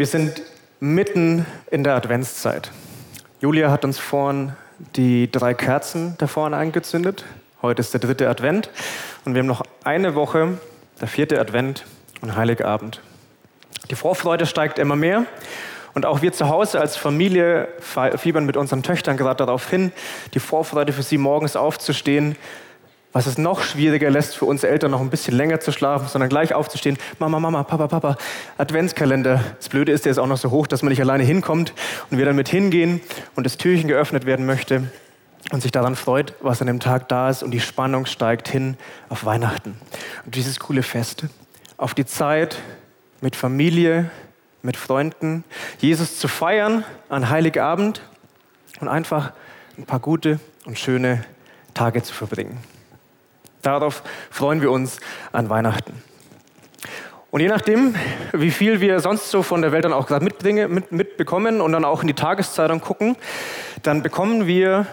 Wir sind mitten in der Adventszeit. Julia hat uns vorhin die drei Kerzen da vorne angezündet. Heute ist der dritte Advent und wir haben noch eine Woche, der vierte Advent und Heiligabend. Die Vorfreude steigt immer mehr und auch wir zu Hause als Familie fiebern mit unseren Töchtern gerade darauf hin, die Vorfreude für sie morgens aufzustehen, was es noch schwieriger lässt für uns Eltern noch ein bisschen länger zu schlafen, sondern gleich aufzustehen. Mama, Mama, Papa, Papa, Adventskalender. Das Blöde ist, der ist auch noch so hoch, dass man nicht alleine hinkommt und wir dann mit hingehen und das Türchen geöffnet werden möchte und sich daran freut, was an dem Tag da ist und die Spannung steigt hin auf Weihnachten. Und dieses coole Fest, auf die Zeit mit Familie, mit Freunden, Jesus zu feiern an Heiligabend und einfach ein paar gute und schöne Tage zu verbringen. Darauf freuen wir uns an Weihnachten. Und je nachdem, wie viel wir sonst so von der Welt dann auch gerade mit, mitbekommen und dann auch in die Tageszeitung gucken, dann bekommen wir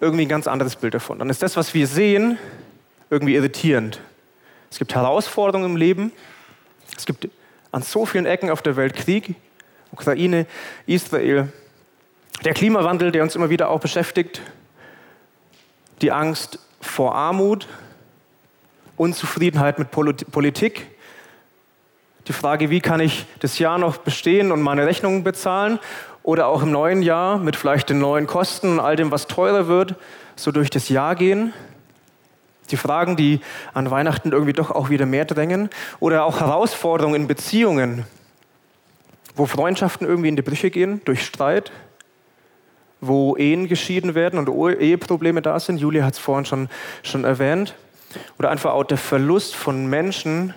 irgendwie ein ganz anderes Bild davon. Dann ist das, was wir sehen, irgendwie irritierend. Es gibt Herausforderungen im Leben. Es gibt an so vielen Ecken auf der Welt Krieg. Ukraine, Israel. Der Klimawandel, der uns immer wieder auch beschäftigt. Die Angst vor Armut, Unzufriedenheit mit Politik, die Frage, wie kann ich das Jahr noch bestehen und meine Rechnungen bezahlen oder auch im neuen Jahr mit vielleicht den neuen Kosten und all dem, was teurer wird, so durch das Jahr gehen. Die Fragen, die an Weihnachten irgendwie doch auch wieder mehr drängen oder auch Herausforderungen in Beziehungen, wo Freundschaften irgendwie in die Brüche gehen durch Streit, wo Ehen geschieden werden und Eheprobleme da sind. Julia hat es vorhin schon, schon erwähnt. Oder einfach auch der Verlust von Menschen,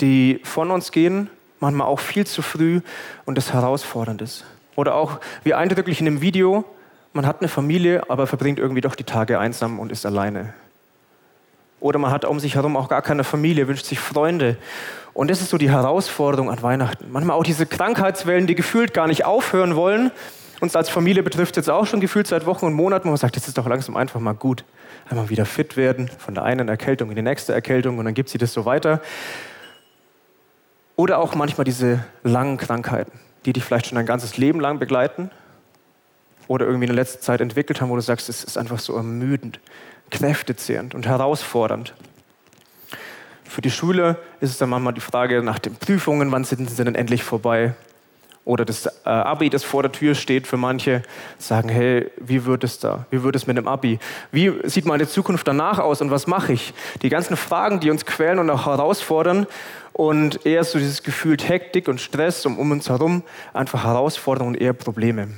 die von uns gehen, manchmal auch viel zu früh und das herausfordernd ist. Oder auch, wie eindrücklich in dem Video, man hat eine Familie, aber verbringt irgendwie doch die Tage einsam und ist alleine. Oder man hat um sich herum auch gar keine Familie, wünscht sich Freunde. Und das ist so die Herausforderung an Weihnachten. Manchmal auch diese Krankheitswellen, die gefühlt gar nicht aufhören wollen. Uns als Familie betrifft jetzt auch schon gefühlt seit Wochen und Monaten, wo man sagt, jetzt ist doch langsam einfach mal gut einmal wieder fit werden, von der einen Erkältung in die nächste Erkältung und dann gibt sie das so weiter. Oder auch manchmal diese langen Krankheiten, die dich vielleicht schon ein ganzes Leben lang begleiten oder irgendwie in der letzten Zeit entwickelt haben, wo du sagst, es ist einfach so ermüdend, kräftezehrend und herausfordernd. Für die Schule ist es dann manchmal die Frage nach den Prüfungen, wann sind sie denn endlich vorbei? Oder das äh, Abi, das vor der Tür steht für manche, sagen, hey, wie wird es da? Wie wird es mit dem Abi? Wie sieht meine Zukunft danach aus und was mache ich? Die ganzen Fragen, die uns quälen und auch herausfordern und eher so dieses Gefühl Hektik und Stress um, um uns herum, einfach Herausforderungen und eher Probleme.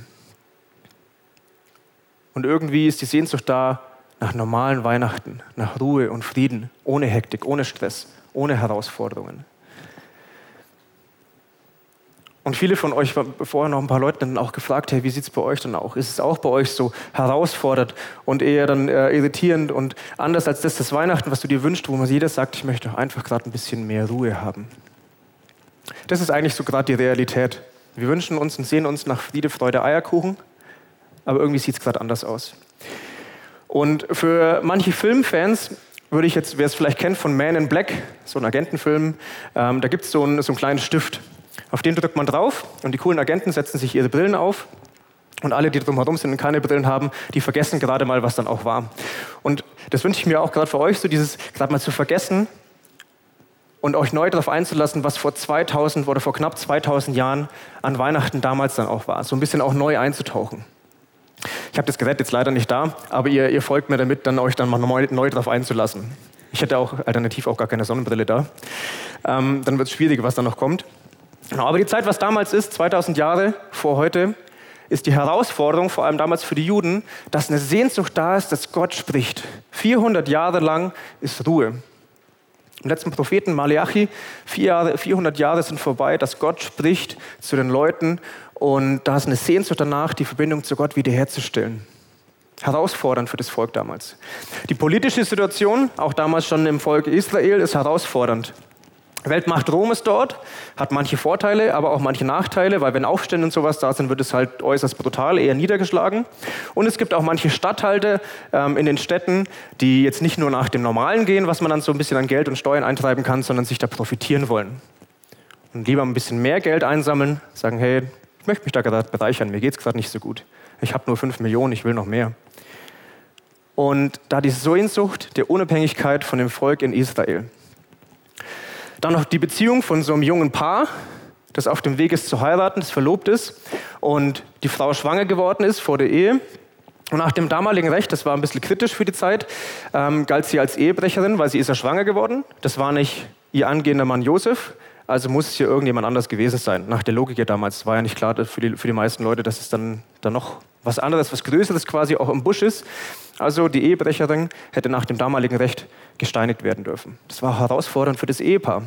Und irgendwie ist die Sehnsucht da nach normalen Weihnachten, nach Ruhe und Frieden, ohne Hektik, ohne Stress, ohne Herausforderungen. Und viele von euch, vorher noch ein paar Leute, dann auch gefragt, hey, wie sieht es bei euch dann auch? Ist es auch bei euch so herausfordernd und eher dann äh, irritierend und anders als das, das Weihnachten, was du dir wünschst, wo man jeder sagt, ich möchte einfach gerade ein bisschen mehr Ruhe haben. Das ist eigentlich so gerade die Realität. Wir wünschen uns und sehen uns nach Friede, Freude, Eierkuchen, aber irgendwie sieht es gerade anders aus. Und für manche Filmfans würde ich jetzt, wer es vielleicht kennt von Man in Black, so ein Agentenfilm, ähm, da gibt es so, einen, so einen kleinen Stift. Auf den drückt man drauf und die coolen Agenten setzen sich ihre Brillen auf. Und alle, die drumherum sind und keine Brillen haben, die vergessen gerade mal, was dann auch war. Und das wünsche ich mir auch gerade für euch, so dieses gerade mal zu vergessen und euch neu darauf einzulassen, was vor 2000 oder vor knapp 2000 Jahren an Weihnachten damals dann auch war. So ein bisschen auch neu einzutauchen. Ich habe das Gerät jetzt leider nicht da, aber ihr, ihr folgt mir damit, dann euch dann mal neu, neu darauf einzulassen. Ich hätte auch alternativ auch gar keine Sonnenbrille da. Ähm, dann wird es schwierig, was da noch kommt. Genau, aber die Zeit, was damals ist, 2000 Jahre vor heute, ist die Herausforderung, vor allem damals für die Juden, dass eine Sehnsucht da ist, dass Gott spricht. 400 Jahre lang ist Ruhe. Im letzten Propheten Malachi, 400 Jahre sind vorbei, dass Gott spricht zu den Leuten und da ist eine Sehnsucht danach, die Verbindung zu Gott wiederherzustellen. Herausfordernd für das Volk damals. Die politische Situation, auch damals schon im Volk Israel, ist herausfordernd. Weltmacht Rom ist dort, hat manche Vorteile, aber auch manche Nachteile, weil wenn Aufstände und sowas da sind, wird es halt äußerst brutal, eher niedergeschlagen. Und es gibt auch manche Stadthalte ähm, in den Städten, die jetzt nicht nur nach dem Normalen gehen, was man dann so ein bisschen an Geld und Steuern eintreiben kann, sondern sich da profitieren wollen. und lieber ein bisschen mehr Geld einsammeln, sagen, hey, ich möchte mich da gerade bereichern, mir geht es gerade nicht so gut. Ich habe nur fünf Millionen, ich will noch mehr. Und da die Sehnsucht der Unabhängigkeit von dem Volk in Israel. Dann noch die Beziehung von so einem jungen Paar, das auf dem Weg ist zu heiraten, das verlobt ist und die Frau schwanger geworden ist vor der Ehe. Und nach dem damaligen Recht, das war ein bisschen kritisch für die Zeit, ähm, galt sie als Ehebrecherin, weil sie ist ja schwanger geworden. Das war nicht ihr angehender Mann Josef, also muss es hier irgendjemand anders gewesen sein. Nach der Logik ja damals war ja nicht klar für die, für die meisten Leute, dass es dann, dann noch was anderes, was Größeres quasi auch im Busch ist. Also die Ehebrecherin hätte nach dem damaligen Recht gesteinigt werden dürfen. Das war herausfordernd für das Ehepaar.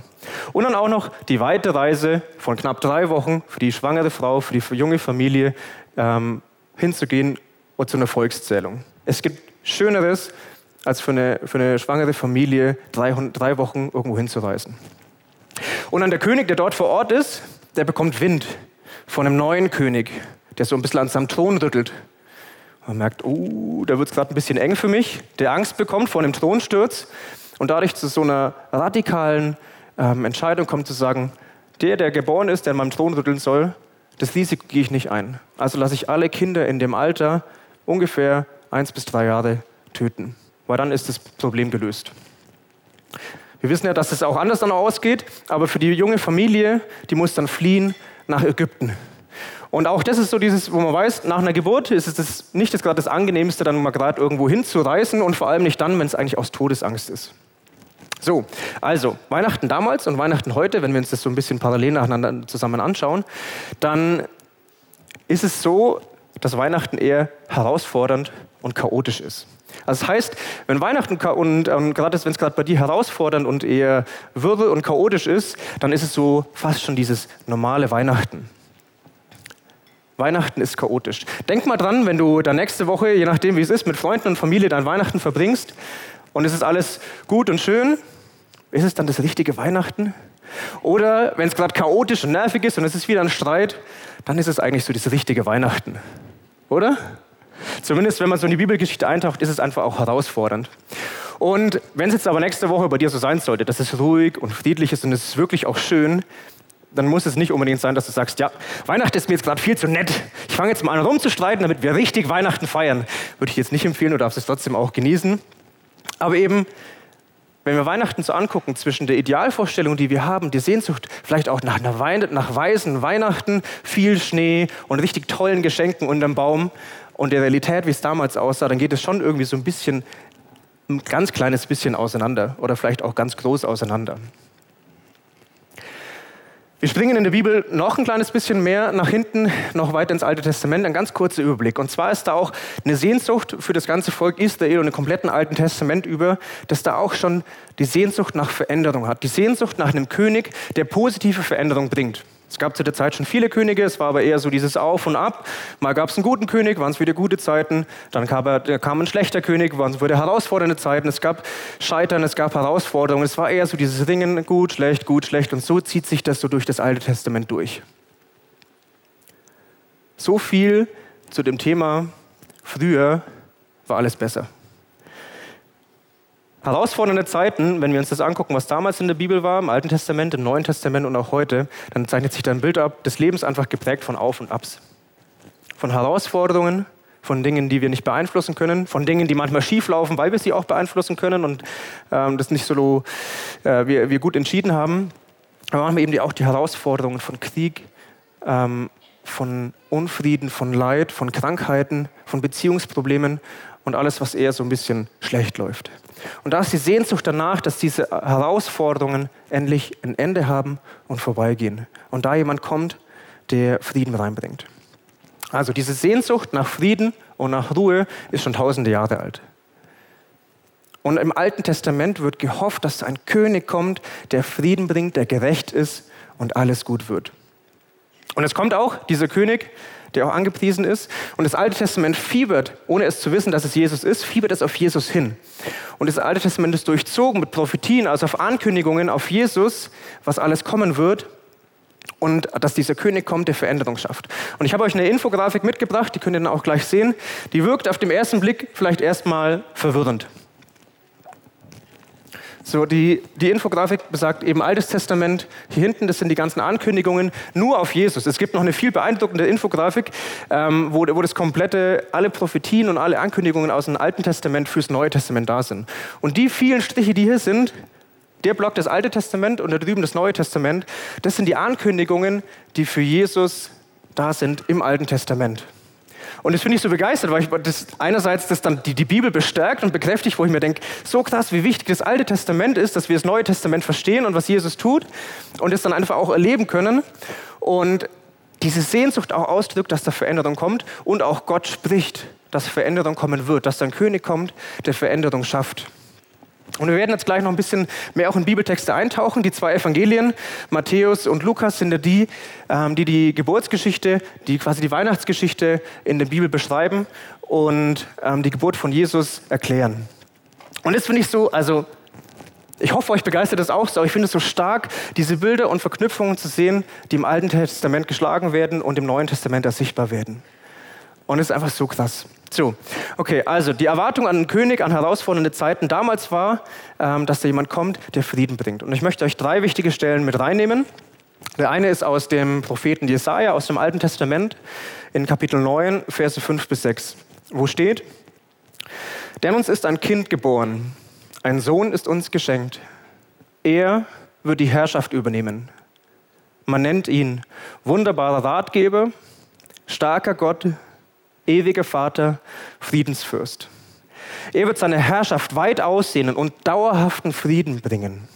Und dann auch noch die weite Reise von knapp drei Wochen für die schwangere Frau, für die junge Familie ähm, hinzugehen und zu einer Volkszählung. Es gibt Schöneres, als für eine, für eine schwangere Familie drei, drei Wochen irgendwo hinzureisen. Und dann der König, der dort vor Ort ist, der bekommt Wind von einem neuen König, der so ein bisschen an seinem Thron rüttelt. Man merkt, oh, da wird es gerade ein bisschen eng für mich, der Angst bekommt vor einem Thronsturz und dadurch zu so einer radikalen ähm, Entscheidung kommt zu sagen, der, der geboren ist, der an meinem Thron rütteln soll, das Risiko gehe ich nicht ein. Also lasse ich alle Kinder in dem Alter ungefähr eins bis drei Jahre töten, weil dann ist das Problem gelöst. Wir wissen ja, dass es auch anders dann ausgeht, aber für die junge Familie, die muss dann fliehen nach Ägypten. Und auch das ist so dieses, wo man weiß, nach einer Geburt ist es das, nicht das gerade das Angenehmste, dann mal gerade irgendwo hinzureisen und vor allem nicht dann, wenn es eigentlich aus Todesangst ist. So, also Weihnachten damals und Weihnachten heute, wenn wir uns das so ein bisschen parallel nacheinander zusammen anschauen, dann ist es so, dass Weihnachten eher herausfordernd und chaotisch ist. Also das heißt, wenn Weihnachten und, und gerade wenn es gerade bei dir herausfordernd und eher wirbel und chaotisch ist, dann ist es so fast schon dieses normale Weihnachten. Weihnachten ist chaotisch. Denk mal dran, wenn du da nächste Woche, je nachdem wie es ist, mit Freunden und Familie dein Weihnachten verbringst und es ist alles gut und schön, ist es dann das richtige Weihnachten? Oder wenn es gerade chaotisch und nervig ist und es ist wieder ein Streit, dann ist es eigentlich so das richtige Weihnachten. Oder? Zumindest wenn man so in die Bibelgeschichte eintaucht, ist es einfach auch herausfordernd. Und wenn es jetzt aber nächste Woche bei dir so sein sollte, dass es ruhig und friedlich ist und es ist wirklich auch schön, dann muss es nicht unbedingt sein, dass du sagst, ja, Weihnachten ist mir jetzt gerade viel zu nett. Ich fange jetzt mal an rumzustreiten, damit wir richtig Weihnachten feiern. Würde ich jetzt nicht empfehlen, du darfst es trotzdem auch genießen. Aber eben, wenn wir Weihnachten so angucken, zwischen der Idealvorstellung, die wir haben, die Sehnsucht, vielleicht auch nach, einer Wein nach weißen Weihnachten, viel Schnee und richtig tollen Geschenken unterm Baum und der Realität, wie es damals aussah, dann geht es schon irgendwie so ein bisschen, ein ganz kleines bisschen auseinander oder vielleicht auch ganz groß auseinander. Wir springen in der Bibel noch ein kleines bisschen mehr nach hinten, noch weiter ins Alte Testament, ein ganz kurzer Überblick. Und zwar ist da auch eine Sehnsucht für das ganze Volk Israel und im kompletten Alten Testament über, dass da auch schon die Sehnsucht nach Veränderung hat. Die Sehnsucht nach einem König, der positive Veränderung bringt. Es gab zu der Zeit schon viele Könige, es war aber eher so dieses Auf und Ab. Mal gab es einen guten König, waren es wieder gute Zeiten. Dann kam, kam ein schlechter König, waren es wieder herausfordernde Zeiten. Es gab Scheitern, es gab Herausforderungen. Es war eher so dieses Ringen, gut, schlecht, gut, schlecht. Und so zieht sich das so durch das Alte Testament durch. So viel zu dem Thema, früher war alles besser. Herausfordernde Zeiten, wenn wir uns das angucken, was damals in der Bibel war, im Alten Testament, im Neuen Testament und auch heute, dann zeichnet sich da ein Bild ab des Lebens einfach geprägt von Auf und Abs. Von Herausforderungen, von Dingen, die wir nicht beeinflussen können, von Dingen, die manchmal schief laufen, weil wir sie auch beeinflussen können und ähm, das nicht so äh, wir, wir, gut entschieden haben. Aber manchmal eben die, auch die Herausforderungen von Krieg, ähm, von Unfrieden, von Leid, von Krankheiten, von Beziehungsproblemen und alles, was eher so ein bisschen schlecht läuft. Und da ist die Sehnsucht danach, dass diese Herausforderungen endlich ein Ende haben und vorbeigehen. Und da jemand kommt, der Frieden reinbringt. Also diese Sehnsucht nach Frieden und nach Ruhe ist schon tausende Jahre alt. Und im Alten Testament wird gehofft, dass ein König kommt, der Frieden bringt, der gerecht ist und alles gut wird. Und es kommt auch dieser König, der auch angepriesen ist. Und das Alte Testament fiebert, ohne es zu wissen, dass es Jesus ist, fiebert es auf Jesus hin. Und das Alte Testament ist durchzogen mit Prophetien, also auf Ankündigungen auf Jesus, was alles kommen wird. Und dass dieser König kommt, der Veränderung schafft. Und ich habe euch eine Infografik mitgebracht, die könnt ihr dann auch gleich sehen. Die wirkt auf den ersten Blick vielleicht erstmal verwirrend. So, die, die Infografik besagt eben Altes Testament. Hier hinten, das sind die ganzen Ankündigungen nur auf Jesus. Es gibt noch eine viel beeindruckende Infografik, ähm, wo, wo das komplette, alle Prophetien und alle Ankündigungen aus dem Alten Testament fürs Neue Testament da sind. Und die vielen Striche, die hier sind, der Block das Alte Testament und da drüben das Neue Testament, das sind die Ankündigungen, die für Jesus da sind im Alten Testament. Und das finde ich so begeistert, weil ich das einerseits das dann die, die Bibel bestärkt und bekräftigt, wo ich mir denke, so krass, wie wichtig das Alte Testament ist, dass wir das Neue Testament verstehen und was Jesus tut und es dann einfach auch erleben können. Und diese Sehnsucht auch ausdrückt, dass da Veränderung kommt und auch Gott spricht, dass Veränderung kommen wird, dass ein König kommt, der Veränderung schafft. Und wir werden jetzt gleich noch ein bisschen mehr auch in Bibeltexte eintauchen. Die zwei Evangelien, Matthäus und Lukas, sind ja die, ähm, die die Geburtsgeschichte, die quasi die Weihnachtsgeschichte in der Bibel beschreiben und ähm, die Geburt von Jesus erklären. Und das finde ich so, also ich hoffe, euch begeistert das auch so, aber ich finde es so stark, diese Bilder und Verknüpfungen zu sehen, die im Alten Testament geschlagen werden und im Neuen Testament sichtbar werden. Und es ist einfach so krass. So, okay, also die Erwartung an einen König, an herausfordernde Zeiten damals war, ähm, dass da jemand kommt, der Frieden bringt. Und ich möchte euch drei wichtige Stellen mit reinnehmen. Der eine ist aus dem Propheten Jesaja, aus dem Alten Testament, in Kapitel 9, Verse 5 bis 6, wo steht: Denn uns ist ein Kind geboren, ein Sohn ist uns geschenkt. Er wird die Herrschaft übernehmen. Man nennt ihn wunderbarer Ratgeber, starker Gott, ewiger Vater, Friedensfürst. Er wird seine Herrschaft weit aussehnen und dauerhaften Frieden bringen.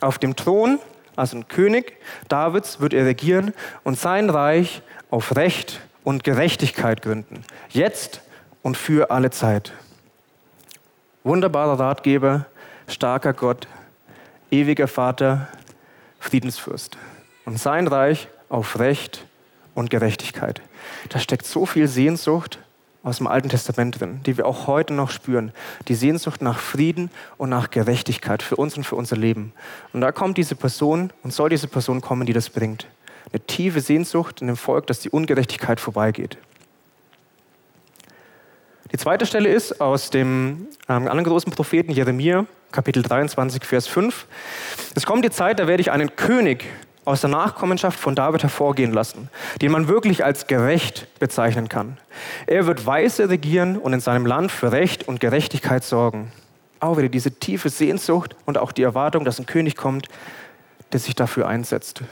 Auf dem Thron, also ein König Davids, wird er regieren und sein Reich auf Recht und Gerechtigkeit gründen. Jetzt und für alle Zeit. Wunderbarer Ratgeber, starker Gott, ewiger Vater, Friedensfürst. Und sein Reich auf Recht und Gerechtigkeit. Da steckt so viel Sehnsucht aus dem Alten Testament drin, die wir auch heute noch spüren. Die Sehnsucht nach Frieden und nach Gerechtigkeit für uns und für unser Leben. Und da kommt diese Person und soll diese Person kommen, die das bringt. Eine tiefe Sehnsucht in dem Volk, dass die Ungerechtigkeit vorbeigeht. Die zweite Stelle ist aus dem ähm, anderen großen Propheten Jeremia, Kapitel 23, Vers 5. Es kommt die Zeit, da werde ich einen König aus der Nachkommenschaft von David hervorgehen lassen, den man wirklich als gerecht bezeichnen kann. Er wird Weise regieren und in seinem Land für Recht und Gerechtigkeit sorgen. Auch wieder diese tiefe Sehnsucht und auch die Erwartung, dass ein König kommt, der sich dafür einsetzt.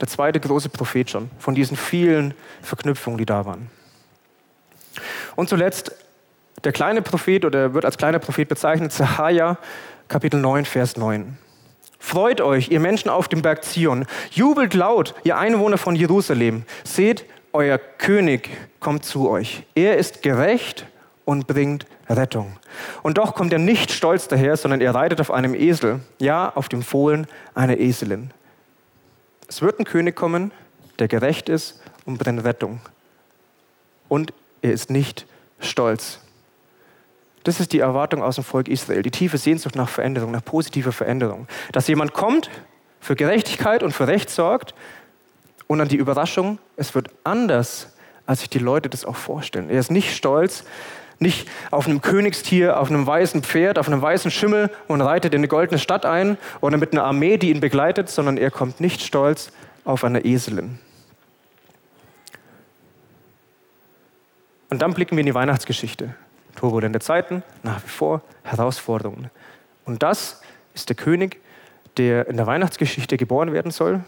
Der zweite große Prophet schon, von diesen vielen Verknüpfungen, die da waren. Und zuletzt der kleine Prophet oder wird als kleiner Prophet bezeichnet, Zahaja, Kapitel 9, Vers 9. Freut euch, ihr Menschen auf dem Berg Zion. Jubelt laut, ihr Einwohner von Jerusalem. Seht, euer König kommt zu euch. Er ist gerecht und bringt Rettung. Und doch kommt er nicht stolz daher, sondern er reitet auf einem Esel, ja, auf dem Fohlen einer Eselin. Es wird ein König kommen, der gerecht ist und bringt Rettung. Und er ist nicht stolz. Das ist die Erwartung aus dem Volk Israel, die tiefe Sehnsucht nach Veränderung, nach positiver Veränderung. Dass jemand kommt, für Gerechtigkeit und für Recht sorgt und dann die Überraschung, es wird anders, als sich die Leute das auch vorstellen. Er ist nicht stolz, nicht auf einem Königstier, auf einem weißen Pferd, auf einem weißen Schimmel und reitet in eine goldene Stadt ein oder mit einer Armee, die ihn begleitet, sondern er kommt nicht stolz auf einer Eselin. Und dann blicken wir in die Weihnachtsgeschichte turbulente Zeiten, nach wie vor Herausforderungen. Und das ist der König, der in der Weihnachtsgeschichte geboren werden soll.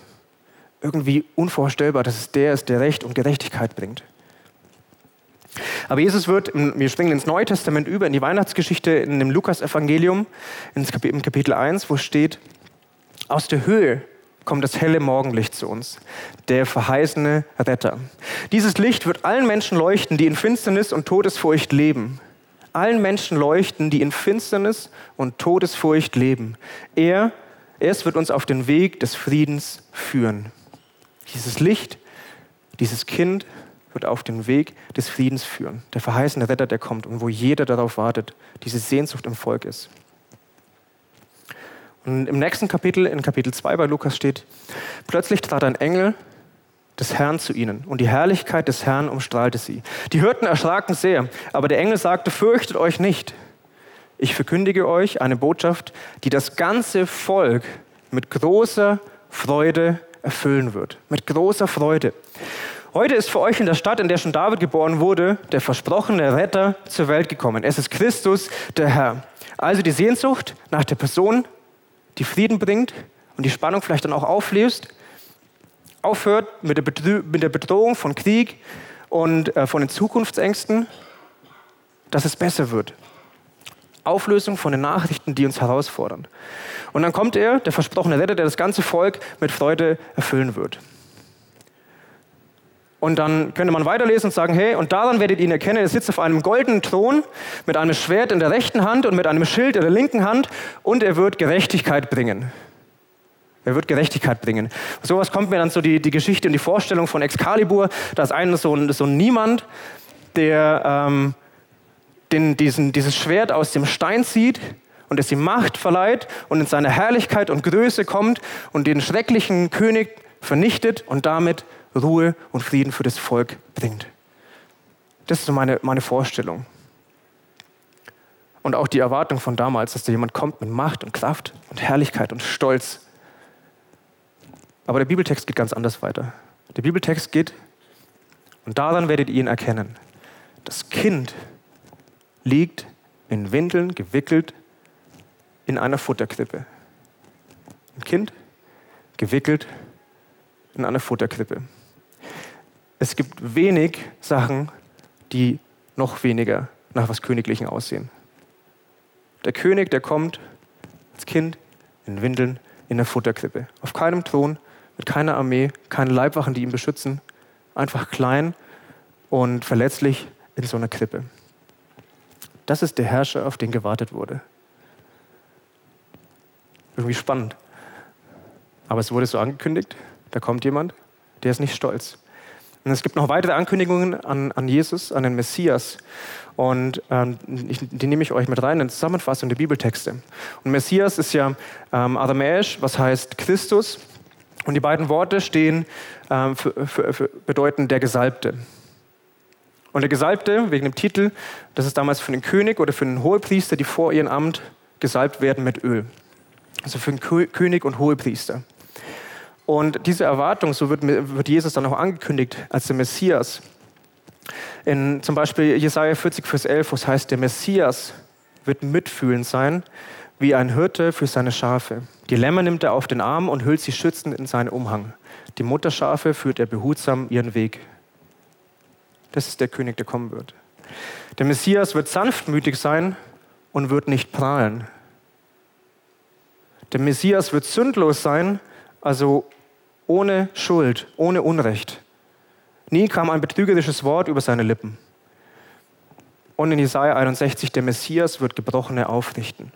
Irgendwie unvorstellbar, dass es der ist, der Recht und Gerechtigkeit bringt. Aber Jesus wird, wir springen ins Neue Testament über, in die Weihnachtsgeschichte in dem Lukas-Evangelium, im Kapitel 1, wo steht, aus der Höhe kommt das helle Morgenlicht zu uns, der verheißene Retter. Dieses Licht wird allen Menschen leuchten, die in Finsternis und Todesfurcht leben allen Menschen leuchten, die in Finsternis und Todesfurcht leben. Er, es wird uns auf den Weg des Friedens führen. Dieses Licht, dieses Kind wird auf den Weg des Friedens führen. Der verheißene Retter, der kommt und wo jeder darauf wartet, diese Sehnsucht im Volk ist. Und im nächsten Kapitel, in Kapitel 2 bei Lukas steht, plötzlich trat ein Engel des Herrn zu ihnen und die Herrlichkeit des Herrn umstrahlte sie. Die Hirten erschraken sehr, aber der Engel sagte, fürchtet euch nicht. ich verkündige euch eine Botschaft, die das ganze Volk mit großer Freude erfüllen wird. Mit großer Freude. Heute ist für euch in der Stadt, in der schon David geboren wurde, der versprochene Retter zur Welt gekommen. Es ist Christus, der Herr. Also die Sehnsucht nach der Person, die Frieden bringt und die Spannung vielleicht dann auch auflöst, aufhört mit der, Bedrohung von Krieg und äh, von den Zukunftsängsten, dass es besser wird. Auflösung von den Nachrichten, die uns herausfordern. Und dann kommt er, der versprochene Retter, der das ganze Volk mit Freude erfüllen wird. Und dann könnte man weiterlesen und sagen, hey, und daran werdet ihr ihn erkennen, er sitzt auf einem goldenen Thron mit einem Schwert in der rechten Hand und mit einem Schild in der linken Hand und er wird Gerechtigkeit bringen. Er wird Gerechtigkeit bringen. Sowas kommt mir dann so die, die Geschichte und die Vorstellung von Excalibur. Da ist einer so ein, so Niemand, der ähm, den, diesen, dieses Schwert aus dem Stein zieht und es ihm Macht verleiht und in seine Herrlichkeit und Größe kommt und den schrecklichen König vernichtet und damit Ruhe und Frieden für das Volk bringt. Das ist so meine, meine Vorstellung. Und auch die Erwartung von damals, dass da jemand kommt mit Macht und Kraft und Herrlichkeit und Stolz. Aber der Bibeltext geht ganz anders weiter. Der Bibeltext geht, und daran werdet ihr ihn erkennen. Das Kind liegt in Windeln gewickelt in einer Futterkrippe. Ein Kind gewickelt in einer Futterkrippe. Es gibt wenig Sachen, die noch weniger nach was Königlichen aussehen. Der König, der kommt als Kind in Windeln in der Futterkrippe. Auf keinem Thron, mit keiner Armee, keine Leibwachen, die ihn beschützen. Einfach klein und verletzlich in so einer Krippe. Das ist der Herrscher, auf den gewartet wurde. Irgendwie spannend. Aber es wurde so angekündigt, da kommt jemand, der ist nicht stolz. Und es gibt noch weitere Ankündigungen an, an Jesus, an den Messias. Und ähm, ich, die nehme ich euch mit rein in Zusammenfassung der Bibeltexte. Und Messias ist ja ähm, aramäisch, was heißt Christus. Und die beiden Worte stehen ähm, für, für, für bedeuten der Gesalbte. Und der Gesalbte, wegen dem Titel, das ist damals für den König oder für den Hohepriester, die vor ihrem Amt gesalbt werden mit Öl also für den König und Hohepriester. Und diese Erwartung, so wird, wird Jesus dann auch angekündigt als der Messias. In zum Beispiel Jesaja 40, Vers 11, wo es heißt, der Messias wird mitfühlend sein, wie ein Hirte für seine Schafe. Die Lämmer nimmt er auf den Arm und hüllt sie schützend in seinen Umhang. Die Mutterschafe führt er behutsam ihren Weg. Das ist der König, der kommen wird. Der Messias wird sanftmütig sein und wird nicht prahlen. Der Messias wird sündlos sein, also ohne Schuld, ohne Unrecht. Nie kam ein betrügerisches Wort über seine Lippen. Und in Jesaja 61, der Messias wird Gebrochene aufrichten.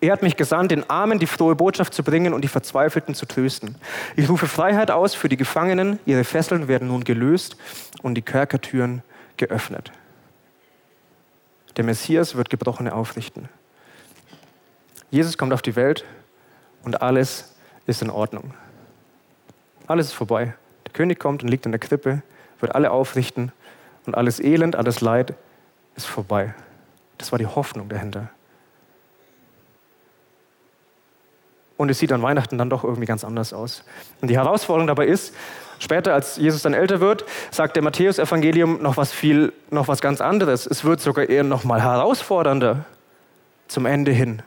Er hat mich gesandt, den Armen die frohe Botschaft zu bringen und die Verzweifelten zu trösten. Ich rufe Freiheit aus für die Gefangenen, ihre Fesseln werden nun gelöst und die Kerkertüren geöffnet. Der Messias wird Gebrochene aufrichten. Jesus kommt auf die Welt und alles ist in Ordnung. Alles ist vorbei. Der König kommt und liegt in der Krippe, wird alle aufrichten und alles Elend, alles Leid ist vorbei. Das war die Hoffnung dahinter. Und es sieht an Weihnachten dann doch irgendwie ganz anders aus. Und die Herausforderung dabei ist, später, als Jesus dann älter wird, sagt der Matthäus-Evangelium noch was viel, noch was ganz anderes. Es wird sogar eher noch mal herausfordernder zum Ende hin.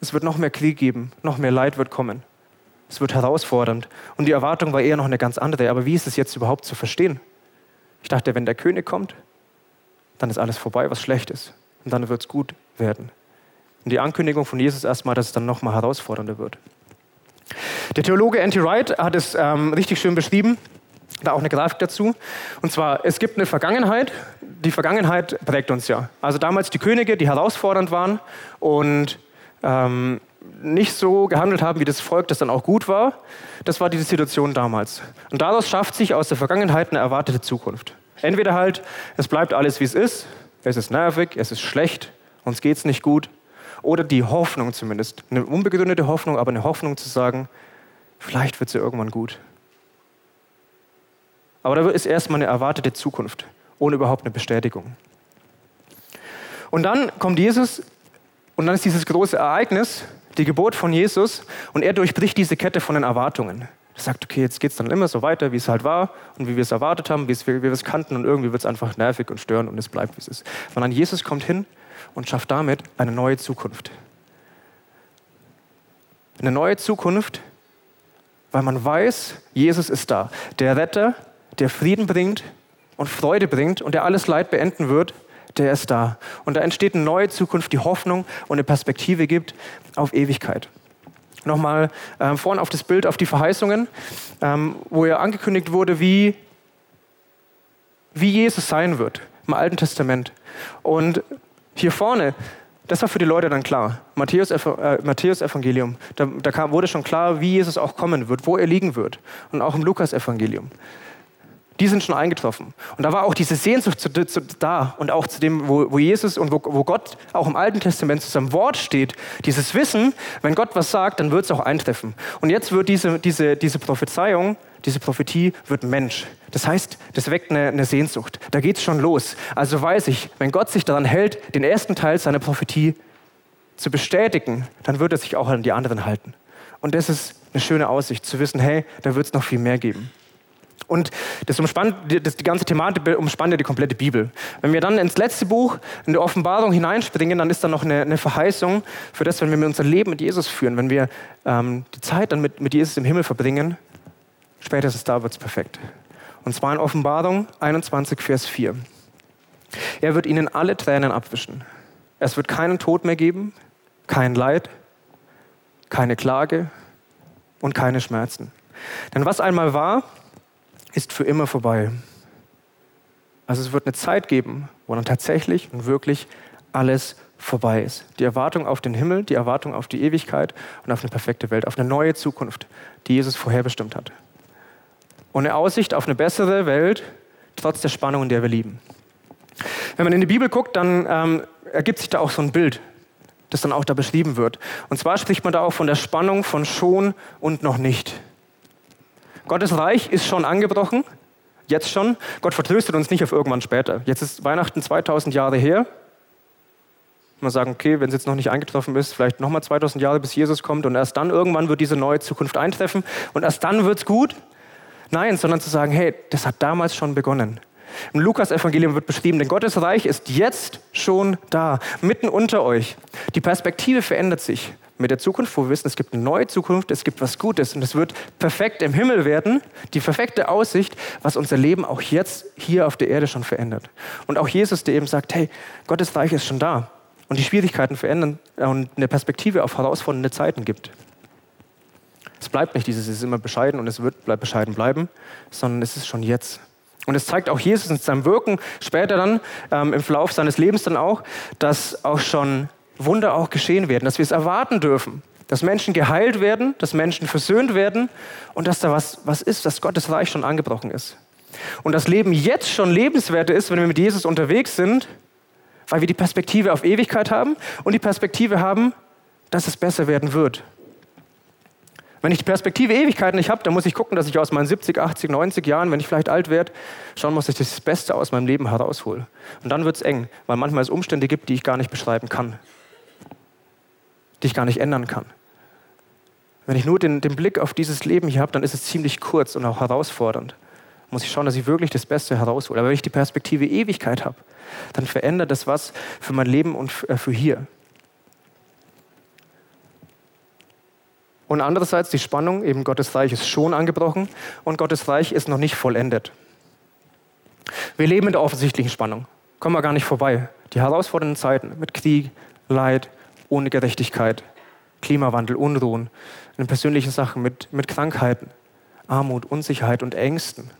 Es wird noch mehr Krieg geben, noch mehr Leid wird kommen. Es wird herausfordernd. Und die Erwartung war eher noch eine ganz andere. Aber wie ist es jetzt überhaupt zu verstehen? Ich dachte, wenn der König kommt, dann ist alles vorbei, was schlecht ist. Und dann wird es gut werden. Und die Ankündigung von Jesus erstmal, dass es dann noch mal herausfordernder wird. Der Theologe Anti Wright hat es ähm, richtig schön beschrieben, da auch eine Grafik dazu. Und zwar, es gibt eine Vergangenheit. Die Vergangenheit prägt uns ja. Also damals die Könige, die herausfordernd waren und ähm, nicht so gehandelt haben, wie das Volk, das dann auch gut war. Das war die Situation damals. Und daraus schafft sich aus der Vergangenheit eine erwartete Zukunft. Entweder halt, es bleibt alles, wie es ist, es ist nervig, es ist schlecht, uns geht es nicht gut. Oder die Hoffnung zumindest, eine unbegründete Hoffnung, aber eine Hoffnung zu sagen, vielleicht wird es ja irgendwann gut. Aber da ist erstmal eine erwartete Zukunft, ohne überhaupt eine Bestätigung. Und dann kommt Jesus und dann ist dieses große Ereignis, die Geburt von Jesus, und er durchbricht diese Kette von den Erwartungen. Er sagt, okay, jetzt geht es dann immer so weiter, wie es halt war und wie wir es erwartet haben, wie, wir es kannten und irgendwie wird es einfach nervig und störend und es bleibt, wie es ist. Sondern Jesus kommt hin und schafft damit eine neue Zukunft. Eine neue Zukunft, weil man weiß, Jesus ist da. Der Retter, der Frieden bringt und Freude bringt und der alles Leid beenden wird, der ist da. Und da entsteht eine neue Zukunft, die Hoffnung und eine Perspektive gibt auf Ewigkeit. Nochmal ähm, vorne auf das Bild, auf die Verheißungen, ähm, wo ja angekündigt wurde, wie, wie Jesus sein wird im Alten Testament. Und hier vorne, das war für die Leute dann klar. Matthäus, äh, Matthäus Evangelium, da, da kam, wurde schon klar, wie Jesus auch kommen wird, wo er liegen wird. Und auch im Lukas Evangelium die sind schon eingetroffen. Und da war auch diese Sehnsucht zu, zu, da und auch zu dem, wo, wo Jesus und wo, wo, Gott auch im Alten Testament zu seinem Wort steht, dieses Wissen, wenn Gott was sagt, dann wird es auch eintreffen. Und jetzt wird diese, diese, diese Prophezeiung, diese Prophetie wird Mensch. Das heißt, das weckt eine, eine Sehnsucht. Da geht es schon los. Also weiß ich, wenn Gott sich daran hält, den ersten Teil seiner Prophetie zu bestätigen, dann wird er sich auch an die anderen halten. Und das ist eine schöne Aussicht, zu wissen, hey, da wird es noch viel mehr geben. Und das, umspannt, das, die ganze Thematik umspannt ja die komplette Bibel. Wenn wir dann ins letzte Buch, in die Offenbarung hineinspringen, dann ist da noch eine, eine, Verheißung für das, wenn wir unser Leben mit Jesus führen, wenn wir ähm, die Zeit dann mit, mit Jesus im Himmel verbringen, spätestens da wird es perfekt. Und zwar in Offenbarung 21, Vers 4. Er wird ihnen alle Tränen abwischen. Es wird keinen Tod mehr geben, kein Leid, keine Klage und keine Schmerzen. Denn was einmal war, ist für immer vorbei. Also es wird eine Zeit geben, wo dann tatsächlich und wirklich alles vorbei ist. Die Erwartung auf den Himmel, die Erwartung auf die Ewigkeit und auf eine perfekte Welt, auf eine neue Zukunft, die Jesus vorherbestimmt hat. Und eine Aussicht auf eine bessere Welt, trotz der Spannung, in der wir lieben. Wenn man in die Bibel guckt, dann ähm, ergibt sich da auch so ein Bild, das dann auch da beschrieben wird. Und zwar spricht man da auch von der Spannung von schon und noch nicht. Gottes Reich ist schon angebrochen, jetzt schon. Gott vertröstet uns nicht auf irgendwann später. Jetzt ist Weihnachten 2000 Jahre her. Man sagen, okay, wenn es jetzt noch nicht eingetroffen ist, vielleicht nochmal 2000 Jahre, bis Jesus kommt und erst dann irgendwann wird diese neue Zukunft eintreffen und erst dann wird es gut. Nein, sondern zu sagen, hey, das hat damals schon begonnen. Im Lukas-Evangelium wird beschrieben, denn Gottes Reich ist jetzt schon da, mitten unter euch. Die Perspektive verändert sich mit der Zukunft, wo wir wissen, es gibt eine neue Zukunft, es gibt was Gutes und es wird perfekt im Himmel werden, die perfekte Aussicht, was unser Leben auch jetzt hier auf der Erde schon verändert. Und auch Jesus, der eben sagt, hey, Gottes Reich ist schon da und die Schwierigkeiten verändern und eine Perspektive auf herausfordernde Zeiten gibt. Es bleibt nicht dieses, es ist immer bescheiden und es wird bleibt bescheiden bleiben, sondern es ist schon jetzt. Und es zeigt auch Jesus in seinem Wirken später dann, ähm, im Verlauf seines Lebens dann auch, dass auch schon Wunder auch geschehen werden, dass wir es erwarten dürfen, dass Menschen geheilt werden, dass Menschen versöhnt werden und dass da was, was ist, dass Gottes Reich schon angebrochen ist. Und das Leben jetzt schon lebenswerter ist, wenn wir mit Jesus unterwegs sind, weil wir die Perspektive auf Ewigkeit haben und die Perspektive haben, dass es besser werden wird. Wenn ich die Perspektive Ewigkeit nicht habe, dann muss ich gucken, dass ich aus meinen 70, 80, 90 Jahren, wenn ich vielleicht alt werde, schauen muss, dass ich das Beste aus meinem Leben heraushole. Und dann wird es eng, weil manchmal es Umstände gibt, die ich gar nicht beschreiben kann die ich gar nicht ändern kann. Wenn ich nur den, den Blick auf dieses Leben hier habe, dann ist es ziemlich kurz und auch herausfordernd. Muss ich schauen, dass ich wirklich das Beste heraushole. Aber wenn ich die Perspektive Ewigkeit habe, dann verändert das was für mein Leben und äh, für hier. Und andererseits die Spannung, eben Gottes Reich ist schon angebrochen und Gottes Reich ist noch nicht vollendet. Wir leben in der offensichtlichen Spannung, kommen wir gar nicht vorbei. Die herausfordernden Zeiten mit Krieg, Leid, ohne Gerechtigkeit, Klimawandel, Unruhen, in persönlichen Sachen mit, mit Krankheiten, Armut, Unsicherheit und Ängsten.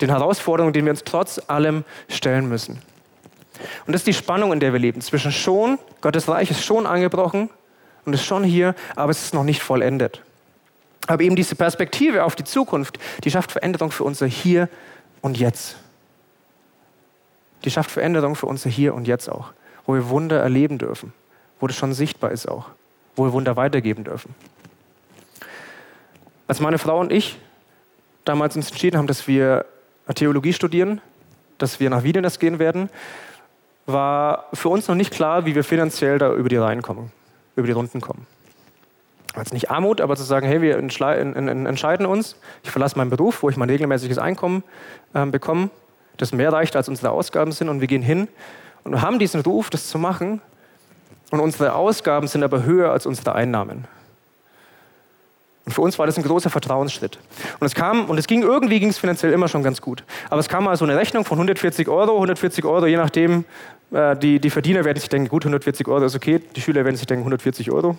Den Herausforderungen, denen wir uns trotz allem stellen müssen. Und das ist die Spannung, in der wir leben. Zwischen schon, Gottes Reich ist schon angebrochen und ist schon hier, aber es ist noch nicht vollendet. Aber eben diese Perspektive auf die Zukunft, die schafft Veränderung für unser Hier und Jetzt. Die schafft Veränderung für unser Hier und Jetzt auch wo wir Wunder erleben dürfen, wo das schon sichtbar ist auch, wo wir Wunder weitergeben dürfen. Als meine Frau und ich damals uns entschieden haben, dass wir Theologie studieren, dass wir nach Wiedenest gehen werden, war für uns noch nicht klar, wie wir finanziell da über die Reihen kommen, über die Runden kommen. Jetzt nicht Armut, aber zu sagen, hey, wir entscheiden uns, ich verlasse meinen Beruf, wo ich mein regelmäßiges Einkommen äh, bekomme, das mehr reicht, als unsere Ausgaben sind, und wir gehen hin und haben diesen Ruf, das zu machen, und unsere Ausgaben sind aber höher als unsere Einnahmen. Und für uns war das ein großer Vertrauensschritt. Und es kam, und es ging irgendwie ging es finanziell immer schon ganz gut. Aber es kam mal so eine Rechnung von 140 Euro, 140 Euro, je nachdem, äh, die, die Verdiener werden sich denken, gut, 140 Euro ist okay, die Schüler werden sich denken, 140 Euro,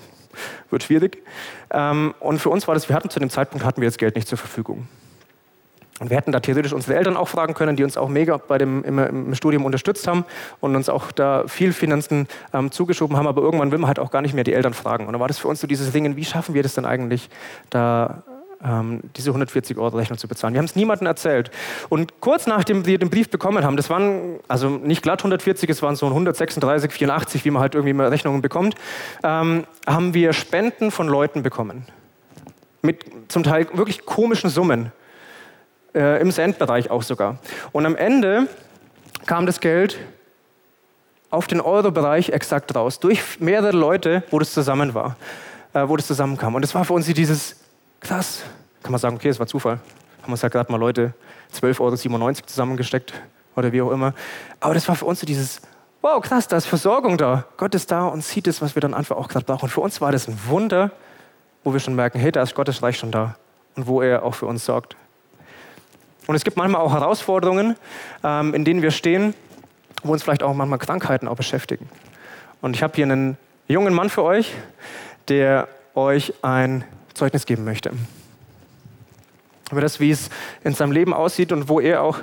wird schwierig. Ähm, und für uns war das, wir hatten zu dem Zeitpunkt, hatten wir das Geld nicht zur Verfügung. Und wir hätten da theoretisch unsere Eltern auch fragen können, die uns auch mega bei dem, im, im Studium unterstützt haben und uns auch da viel Finanzen ähm, zugeschoben haben. Aber irgendwann will man halt auch gar nicht mehr die Eltern fragen. Und dann war das für uns so dieses Ding, wie schaffen wir das denn eigentlich, da ähm, diese 140 Euro Rechnung zu bezahlen. Wir haben es niemandem erzählt. Und kurz nachdem wir den Brief bekommen haben, das waren also nicht glatt 140, es waren so 136, 84, wie man halt irgendwie mal Rechnungen bekommt, ähm, haben wir Spenden von Leuten bekommen. Mit zum Teil wirklich komischen Summen äh, im Centbereich auch sogar. Und am Ende kam das Geld auf den Euro-Bereich exakt raus, durch mehrere Leute, wo das zusammen war, äh, wo das zusammenkam. Und es war für uns dieses, krass, kann man sagen, okay, es war Zufall. Haben uns ja gerade mal Leute 12,97 Euro zusammengesteckt oder wie auch immer. Aber das war für uns so dieses, wow, krass, da ist Versorgung da. Gott ist da und sieht es, was wir dann einfach auch gerade brauchen. Und für uns war das ein Wunder, wo wir schon merken, hey, da ist Gottes Reich schon da und wo er auch für uns sorgt. Und es gibt manchmal auch Herausforderungen, ähm, in denen wir stehen, wo uns vielleicht auch manchmal Krankheiten auch beschäftigen. Und ich habe hier einen jungen Mann für euch, der euch ein Zeugnis geben möchte. Über das, wie es in seinem Leben aussieht und wo er auch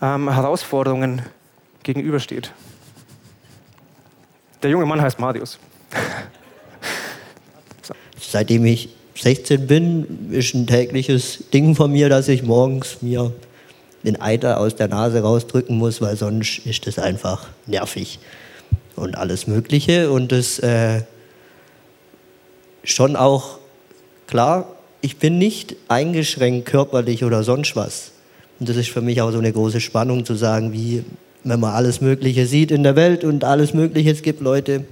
ähm, Herausforderungen gegenübersteht. Der junge Mann heißt Marius. so. Seitdem ich 16 bin, ist ein tägliches Ding von mir, dass ich morgens mir den Eiter aus der Nase rausdrücken muss, weil sonst ist das einfach nervig und alles Mögliche. Und das äh, schon auch klar, ich bin nicht eingeschränkt körperlich oder sonst was. Und das ist für mich auch so eine große Spannung zu sagen, wie wenn man alles Mögliche sieht in der Welt und alles Mögliche, es gibt Leute,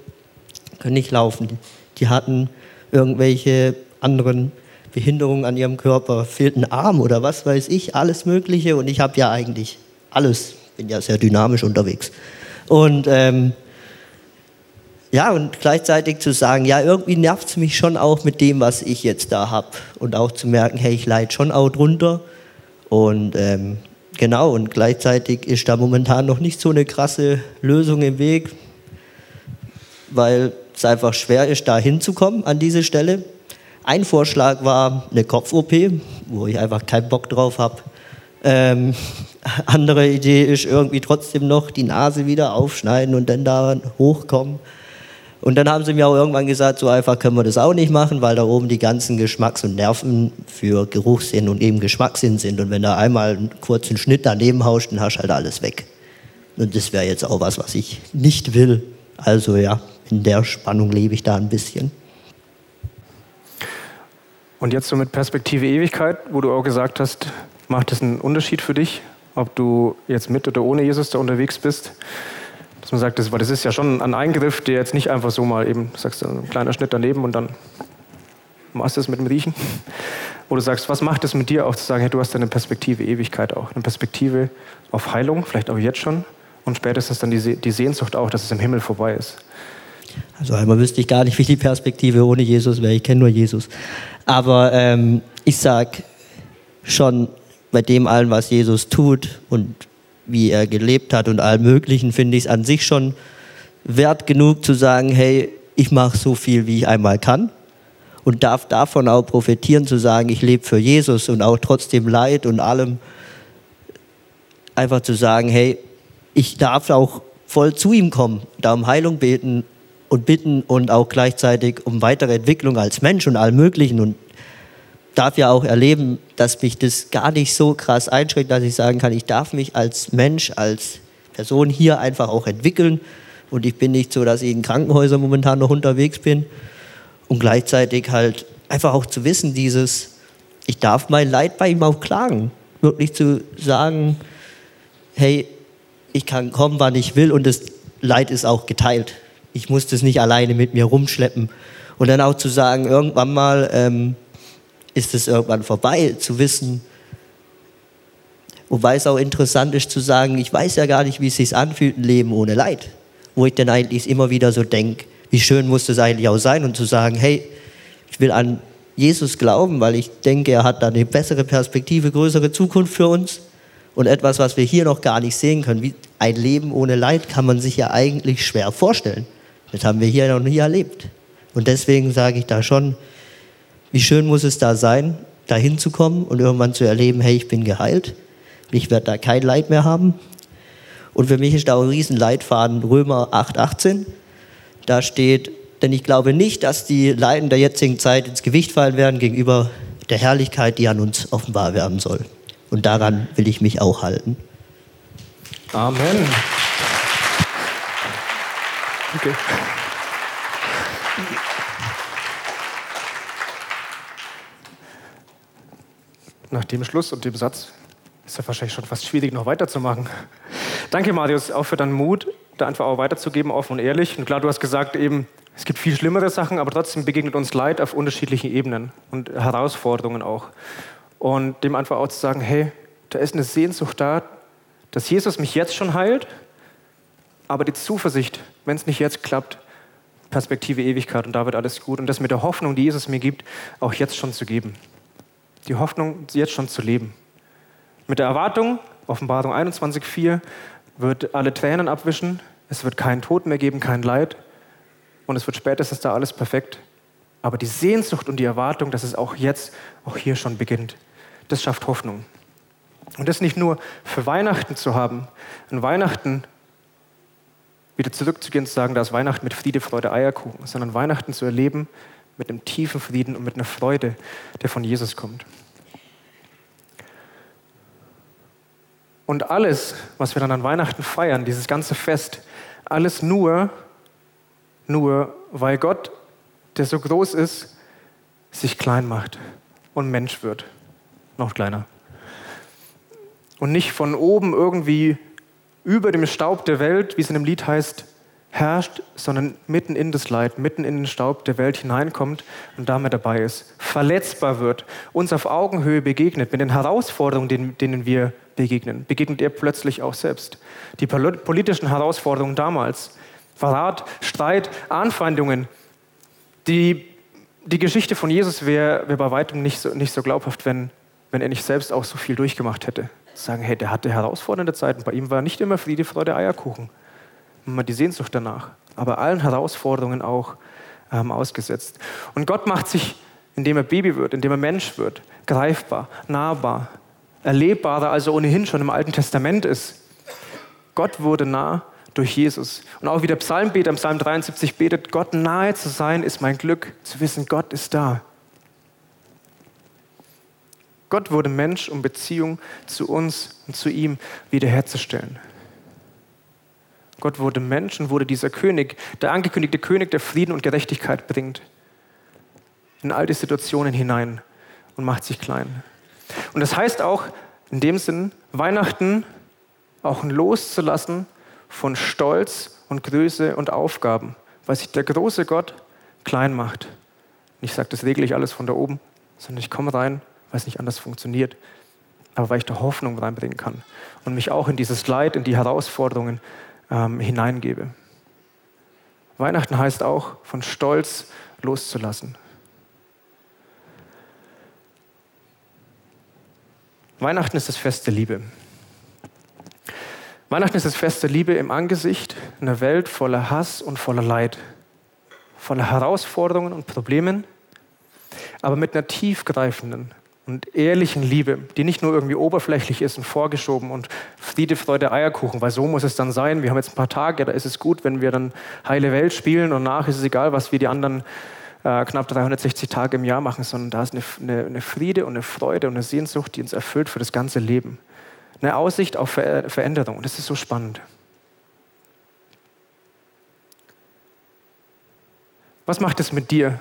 können nicht laufen. Die hatten irgendwelche anderen Behinderungen an ihrem Körper, fehlt ein Arm oder was weiß ich, alles Mögliche. Und ich habe ja eigentlich alles, bin ja sehr dynamisch unterwegs. Und ähm, ja, und gleichzeitig zu sagen, ja, irgendwie nervt es mich schon auch mit dem, was ich jetzt da habe. Und auch zu merken, hey, ich leide schon auch drunter. Und ähm, genau, und gleichzeitig ist da momentan noch nicht so eine krasse Lösung im Weg, weil es einfach schwer ist, da hinzukommen an diese Stelle. Ein Vorschlag war eine Kopf-OP, wo ich einfach keinen Bock drauf habe. Ähm, andere Idee ist irgendwie trotzdem noch die Nase wieder aufschneiden und dann da hochkommen. Und dann haben sie mir auch irgendwann gesagt, so einfach können wir das auch nicht machen, weil da oben die ganzen Geschmacks- und Nerven für Geruchssinn und eben Geschmackssinn sind. Und wenn da einmal einen kurzen Schnitt daneben haust, dann hast du halt alles weg. Und das wäre jetzt auch was, was ich nicht will. Also ja, in der Spannung lebe ich da ein bisschen. Und jetzt so mit Perspektive Ewigkeit, wo du auch gesagt hast, macht es einen Unterschied für dich, ob du jetzt mit oder ohne Jesus da unterwegs bist? Dass man sagt, das, weil das ist ja schon ein Eingriff, der jetzt nicht einfach so mal eben, sagst du, ein kleiner Schnitt daneben und dann machst du es mit dem Riechen. Du sagst, was macht es mit dir auch zu sagen, hey, du hast eine Perspektive Ewigkeit auch, eine Perspektive auf Heilung, vielleicht auch jetzt schon und spätestens dann die, die Sehnsucht auch, dass es im Himmel vorbei ist. Also einmal wüsste ich gar nicht, wie die Perspektive ohne Jesus wäre. Ich kenne nur Jesus. Aber ähm, ich sage schon, bei dem allen, was Jesus tut und wie er gelebt hat und allem Möglichen, finde ich es an sich schon wert genug zu sagen, hey, ich mache so viel, wie ich einmal kann und darf davon auch profitieren, zu sagen, ich lebe für Jesus und auch trotzdem Leid und allem einfach zu sagen, hey, ich darf auch voll zu ihm kommen, da um Heilung beten und bitten und auch gleichzeitig um weitere Entwicklung als Mensch und allem Möglichen. Und darf ja auch erleben, dass mich das gar nicht so krass einschränkt, dass ich sagen kann, ich darf mich als Mensch, als Person hier einfach auch entwickeln. Und ich bin nicht so, dass ich in Krankenhäusern momentan noch unterwegs bin. Und gleichzeitig halt einfach auch zu wissen, dieses, ich darf mein Leid bei ihm auch klagen, wirklich zu sagen, hey, ich kann kommen, wann ich will und es Leid ist auch geteilt. Ich muss das nicht alleine mit mir rumschleppen. Und dann auch zu sagen, irgendwann mal ähm, ist es irgendwann vorbei, zu wissen, Wobei es auch interessant ist zu sagen, ich weiß ja gar nicht, wie es sich anfühlt, ein Leben ohne Leid. Wo ich dann eigentlich immer wieder so denke, wie schön muss das eigentlich auch sein und zu sagen, hey, ich will an Jesus glauben, weil ich denke, er hat da eine bessere Perspektive, größere Zukunft für uns und etwas, was wir hier noch gar nicht sehen können. Wie ein Leben ohne Leid kann man sich ja eigentlich schwer vorstellen. Das haben wir hier noch nie erlebt. Und deswegen sage ich da schon, wie schön muss es da sein, da hinzukommen und irgendwann zu erleben, hey, ich bin geheilt ich werde da kein Leid mehr haben. Und für mich ist da auch ein Riesenleitfaden Römer 8,18. Da steht, denn ich glaube nicht, dass die Leiden der jetzigen Zeit ins Gewicht fallen werden gegenüber der Herrlichkeit, die an uns offenbar werden soll. Und daran will ich mich auch halten. Amen. Okay. Nach dem Schluss und dem Satz ist ja wahrscheinlich schon fast schwierig, noch weiterzumachen. Danke, Marius, auch für deinen Mut, da einfach auch weiterzugeben, offen und ehrlich. Und klar, du hast gesagt, eben, es gibt viel schlimmere Sachen, aber trotzdem begegnet uns Leid auf unterschiedlichen Ebenen und Herausforderungen auch. Und dem einfach auch zu sagen, hey, da ist eine Sehnsucht da, dass Jesus mich jetzt schon heilt, aber die Zuversicht, wenn es nicht jetzt klappt, Perspektive Ewigkeit und da wird alles gut. Und das mit der Hoffnung, die Jesus mir gibt, auch jetzt schon zu geben. Die Hoffnung, jetzt schon zu leben. Mit der Erwartung, Offenbarung 21,4, wird alle Tränen abwischen, es wird keinen Tod mehr geben, kein Leid und es wird spätestens da alles perfekt. Aber die Sehnsucht und die Erwartung, dass es auch jetzt, auch hier schon beginnt, das schafft Hoffnung. Und das nicht nur für Weihnachten zu haben, an Weihnachten wieder zurückzugehen und zu sagen, da ist Weihnachten mit Friede, Freude, Eierkuchen, sondern Weihnachten zu erleben mit einem tiefen Frieden und mit einer Freude, der von Jesus kommt. Und alles, was wir dann an Weihnachten feiern, dieses ganze Fest, alles nur, nur weil Gott, der so groß ist, sich klein macht und Mensch wird. Noch kleiner. Und nicht von oben irgendwie über dem Staub der Welt, wie es in dem Lied heißt, herrscht, sondern mitten in das Leid, mitten in den Staub der Welt hineinkommt und damit dabei ist, verletzbar wird, uns auf Augenhöhe begegnet, mit den Herausforderungen, denen, wir begegnen, begegnet er plötzlich auch selbst. Die politischen Herausforderungen damals, Verrat, Streit, Anfeindungen, die, die Geschichte von Jesus wäre wär bei weitem nicht so, nicht so glaubhaft, wenn, wenn er nicht selbst auch so viel durchgemacht hätte. Sagen, hey, der hatte herausfordernde Zeiten, bei ihm war nicht immer Friede, Freude, Eierkuchen immer die Sehnsucht danach, aber allen Herausforderungen auch ähm, ausgesetzt. Und Gott macht sich, indem er Baby wird, indem er Mensch wird, greifbar, nahbar, erlebbarer, als er ohnehin schon im Alten Testament ist. Gott wurde nah durch Jesus. Und auch wie der Psalmbeter im Psalm 73 betet, Gott nahe zu sein, ist mein Glück, zu wissen, Gott ist da. Gott wurde Mensch, um Beziehung zu uns und zu ihm wiederherzustellen. Gott wurde Mensch und wurde dieser König, der angekündigte König, der Frieden und Gerechtigkeit bringt, in all die Situationen hinein und macht sich klein. Und das heißt auch in dem Sinn, Weihnachten auch loszulassen von Stolz und Größe und Aufgaben, weil sich der große Gott klein macht. ich sage das regel ich alles von da oben, sondern ich komme rein, weil es nicht anders funktioniert, aber weil ich da Hoffnung reinbringen kann und mich auch in dieses Leid, in die Herausforderungen ähm, hineingebe. Weihnachten heißt auch, von Stolz loszulassen. Weihnachten ist das Fest der Liebe. Weihnachten ist das Fest der Liebe im Angesicht einer Welt voller Hass und voller Leid, voller Herausforderungen und Problemen, aber mit einer tiefgreifenden und ehrlichen Liebe, die nicht nur irgendwie oberflächlich ist und vorgeschoben und Friede, Freude, Eierkuchen, weil so muss es dann sein. Wir haben jetzt ein paar Tage, da ist es gut, wenn wir dann heile Welt spielen und nach ist es egal, was wir die anderen äh, knapp 360 Tage im Jahr machen, sondern da ist eine, eine, eine, Friede und eine Freude und eine Sehnsucht, die uns erfüllt für das ganze Leben. Eine Aussicht auf Ver Veränderung und das ist so spannend. Was macht es mit dir,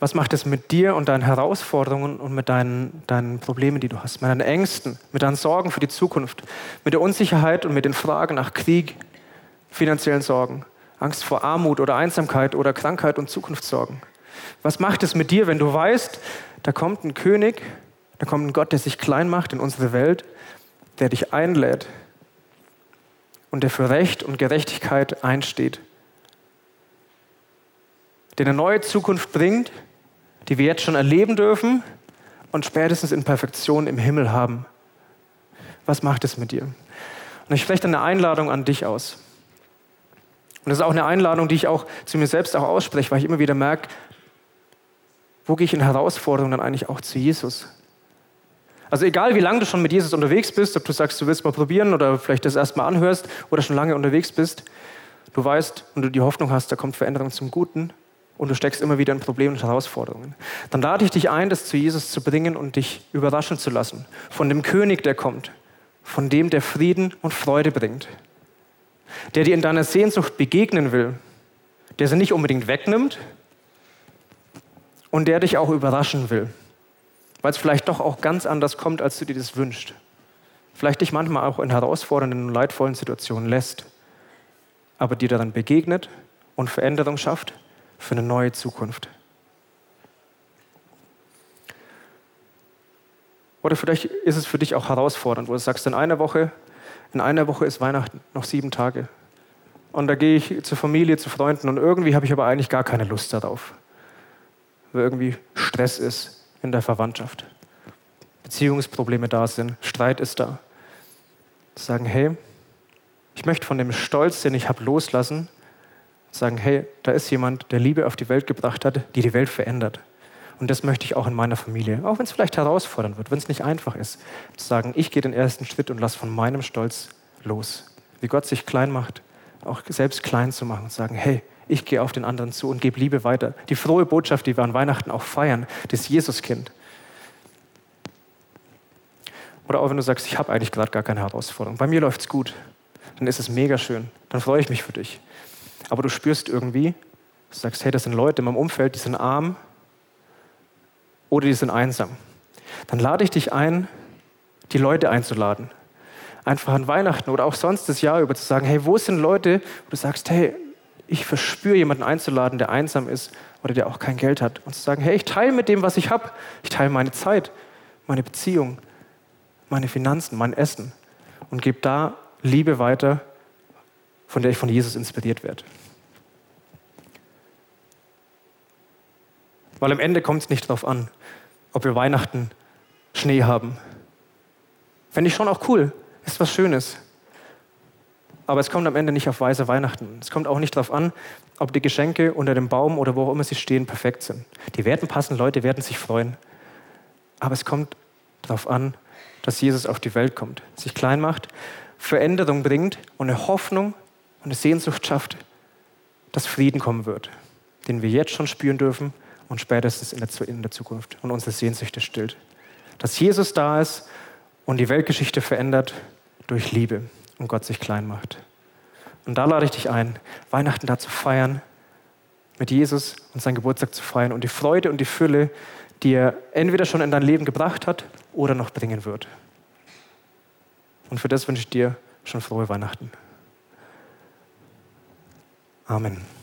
was macht es mit dir und deinen Herausforderungen und mit deinen, deinen Problemen, die du hast, mit deinen Ängsten, mit deinen Sorgen für die Zukunft, mit der Unsicherheit und mit den Fragen nach Krieg, finanziellen Sorgen, Angst vor Armut oder Einsamkeit oder Krankheit und Zukunftssorgen. Was macht es mit dir, wenn du weißt, da kommt ein König, da kommt ein Gott, der sich klein macht in unsere Welt, der dich einlädt und der für Recht und Gerechtigkeit einsteht, der eine neue Zukunft bringt, die wir jetzt schon erleben dürfen und spätestens in Perfektion im Himmel haben. Was macht es mit dir? Und ich spreche dann eine Einladung an dich aus. Und das ist auch eine Einladung, die ich auch zu mir selbst auch ausspreche, weil ich immer wieder merke, wo gehe ich in Herausforderungen dann eigentlich auch zu Jesus? Also egal, wie lange du schon mit Jesus unterwegs bist, ob du sagst, du willst mal probieren oder vielleicht das erstmal anhörst oder schon lange unterwegs bist, du weißt und du die Hoffnung hast, da kommt Veränderung zum Guten und du steckst immer wieder in Problemen und Herausforderungen. Dann lade ich dich ein, das zu Jesus zu bringen und dich überraschen zu lassen von dem König, der kommt, von dem, der Frieden und Freude bringt, der dir in deiner Sehnsucht begegnen will, der sie nicht unbedingt wegnimmt und der dich auch überraschen will weil es vielleicht doch auch ganz anders kommt, als du dir das wünschst. Vielleicht dich manchmal auch in herausfordernden und leidvollen Situationen lässt, aber dir daran begegnet und Veränderung schafft für eine neue Zukunft. Oder vielleicht ist es für dich auch herausfordernd, wo du sagst, in einer Woche, in einer Woche ist Weihnachten, noch sieben Tage. Und da gehe ich zur Familie, zu Freunden und irgendwie habe ich aber eigentlich gar keine Lust darauf. Weil irgendwie Stress ist, in der Verwandtschaft. Beziehungsprobleme da sind, Streit ist da. Sagen, hey, ich möchte von dem Stolz, den ich habe, loslassen. Sagen, hey, da ist jemand, der Liebe auf die Welt gebracht hat, die die Welt verändert. Und das möchte ich auch in meiner Familie, auch wenn es vielleicht herausfordernd wird, wenn es nicht einfach ist, zu sagen, ich gehe den ersten Schritt und lasse von meinem Stolz los. Wie Gott sich klein macht, auch selbst klein zu machen und sagen, hey, ich gehe auf den anderen zu und gebe Liebe weiter. Die frohe Botschaft, die wir an Weihnachten auch feiern, das Jesuskind. Oder auch wenn du sagst, ich habe eigentlich gerade gar keine Herausforderung. Bei mir läuft es gut. Dann ist es mega schön. Dann freue ich mich für dich. Aber du spürst irgendwie, du sagst, hey, das sind Leute in meinem Umfeld, die sind arm oder die sind einsam. Dann lade ich dich ein, die Leute einzuladen. Einfach an Weihnachten oder auch sonst das Jahr über zu sagen, hey, wo sind Leute, wo du sagst, hey, ich verspüre, jemanden einzuladen, der einsam ist oder der auch kein Geld hat. Und zu sagen, hey, ich teile mit dem, was ich habe. Ich teile meine Zeit, meine Beziehung, meine Finanzen, mein Essen und gebe da Liebe weiter, von der ich von Jesus inspiriert werde. Weil am Ende kommt es nicht darauf an, ob wir Weihnachten Schnee haben. Fände ich schon auch cool. Ist was Schönes. Aber es kommt am Ende nicht auf weiße Weihnachten. Es kommt auch nicht darauf an, ob die Geschenke unter dem Baum oder wo auch immer sie stehen perfekt sind. Die werden passen, Leute werden sich freuen. Aber es kommt darauf an, dass Jesus auf die Welt kommt, sich klein macht, Veränderung bringt und eine Hoffnung und eine Sehnsucht schafft, dass Frieden kommen wird, den wir jetzt schon spüren dürfen und spätestens in der, in der Zukunft und unsere Sehnsüchte stillt. Dass Jesus da ist und die Weltgeschichte verändert durch Liebe und Gott sich klein macht. Und da lade ich dich ein, Weihnachten da zu feiern, mit Jesus und seinen Geburtstag zu feiern und die Freude und die Fülle, die er entweder schon in dein Leben gebracht hat oder noch bringen wird. Und für das wünsche ich dir schon frohe Weihnachten. Amen.